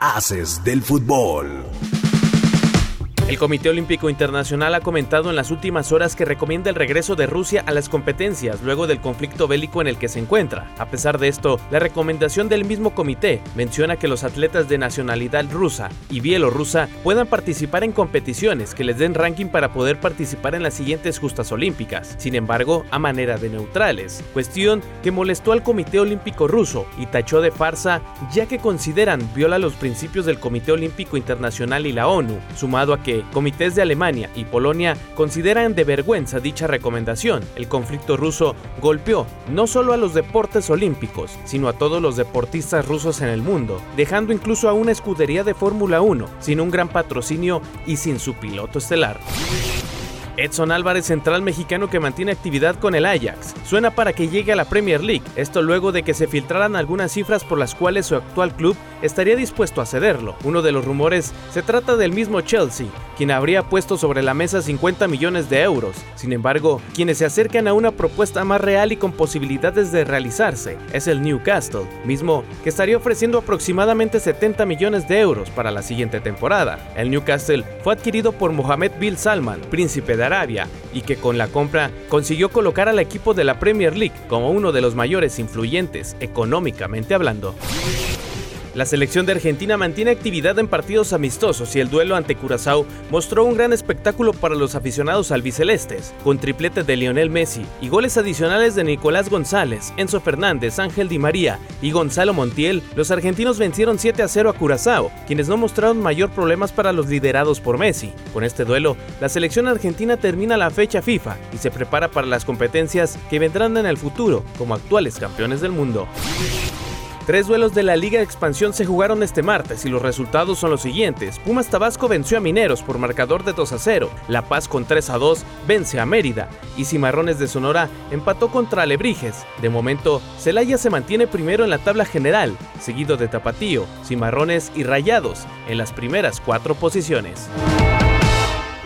Haces del fútbol. El Comité Olímpico Internacional ha comentado en las últimas horas que recomienda el regreso de Rusia a las competencias luego del conflicto bélico en el que se encuentra. A pesar de esto, la recomendación del mismo comité menciona que los atletas de nacionalidad rusa y bielorrusa puedan participar en competiciones que les den ranking para poder participar en las siguientes justas olímpicas, sin embargo, a manera de neutrales, cuestión que molestó al Comité Olímpico ruso y tachó de farsa ya que consideran viola los principios del Comité Olímpico Internacional y la ONU, sumado a que comités de Alemania y Polonia consideran de vergüenza dicha recomendación. El conflicto ruso golpeó no solo a los deportes olímpicos, sino a todos los deportistas rusos en el mundo, dejando incluso a una escudería de Fórmula 1 sin un gran patrocinio y sin su piloto estelar. Edson Álvarez, central mexicano que mantiene actividad con el Ajax, suena para que llegue a la Premier League, esto luego de que se filtraran algunas cifras por las cuales su actual club estaría dispuesto a cederlo. Uno de los rumores se trata del mismo Chelsea, quien habría puesto sobre la mesa 50 millones de euros. Sin embargo, quienes se acercan a una propuesta más real y con posibilidades de realizarse es el Newcastle, mismo que estaría ofreciendo aproximadamente 70 millones de euros para la siguiente temporada. El Newcastle fue adquirido por Mohamed Bin Salman, príncipe de Y que con la compra consiguió colocar al equipo de la Premier League como uno de los mayores influyentes económicamente hablando. La selección de Argentina mantiene actividad en partidos amistosos y el duelo ante Curazao mostró un gran espectáculo para los aficionados albicelestes, con triplete de Lionel Messi y goles adicionales de Nicolás González, Enzo Fernández, Ángel Di María y Gonzalo Montiel. Los argentinos vencieron 7 a 0 a Curazao, quienes no mostraron mayor problemas para los liderados por Messi. Con este duelo, la selección argentina termina la fecha FIFA y se prepara para las competencias que vendrán en el futuro como actuales campeones del mundo. Tres duelos de la Liga de Expansión se jugaron este martes y los resultados son los siguientes. Pumas Tabasco venció a Mineros por marcador de 2 a 0. La Paz con 3 a 2 vence a Mérida. Y Cimarrones de Sonora empató contra Alebrijes. De momento, Celaya se mantiene primero en la tabla general, seguido de Tapatío, Cimarrones y Rayados en las primeras cuatro posiciones.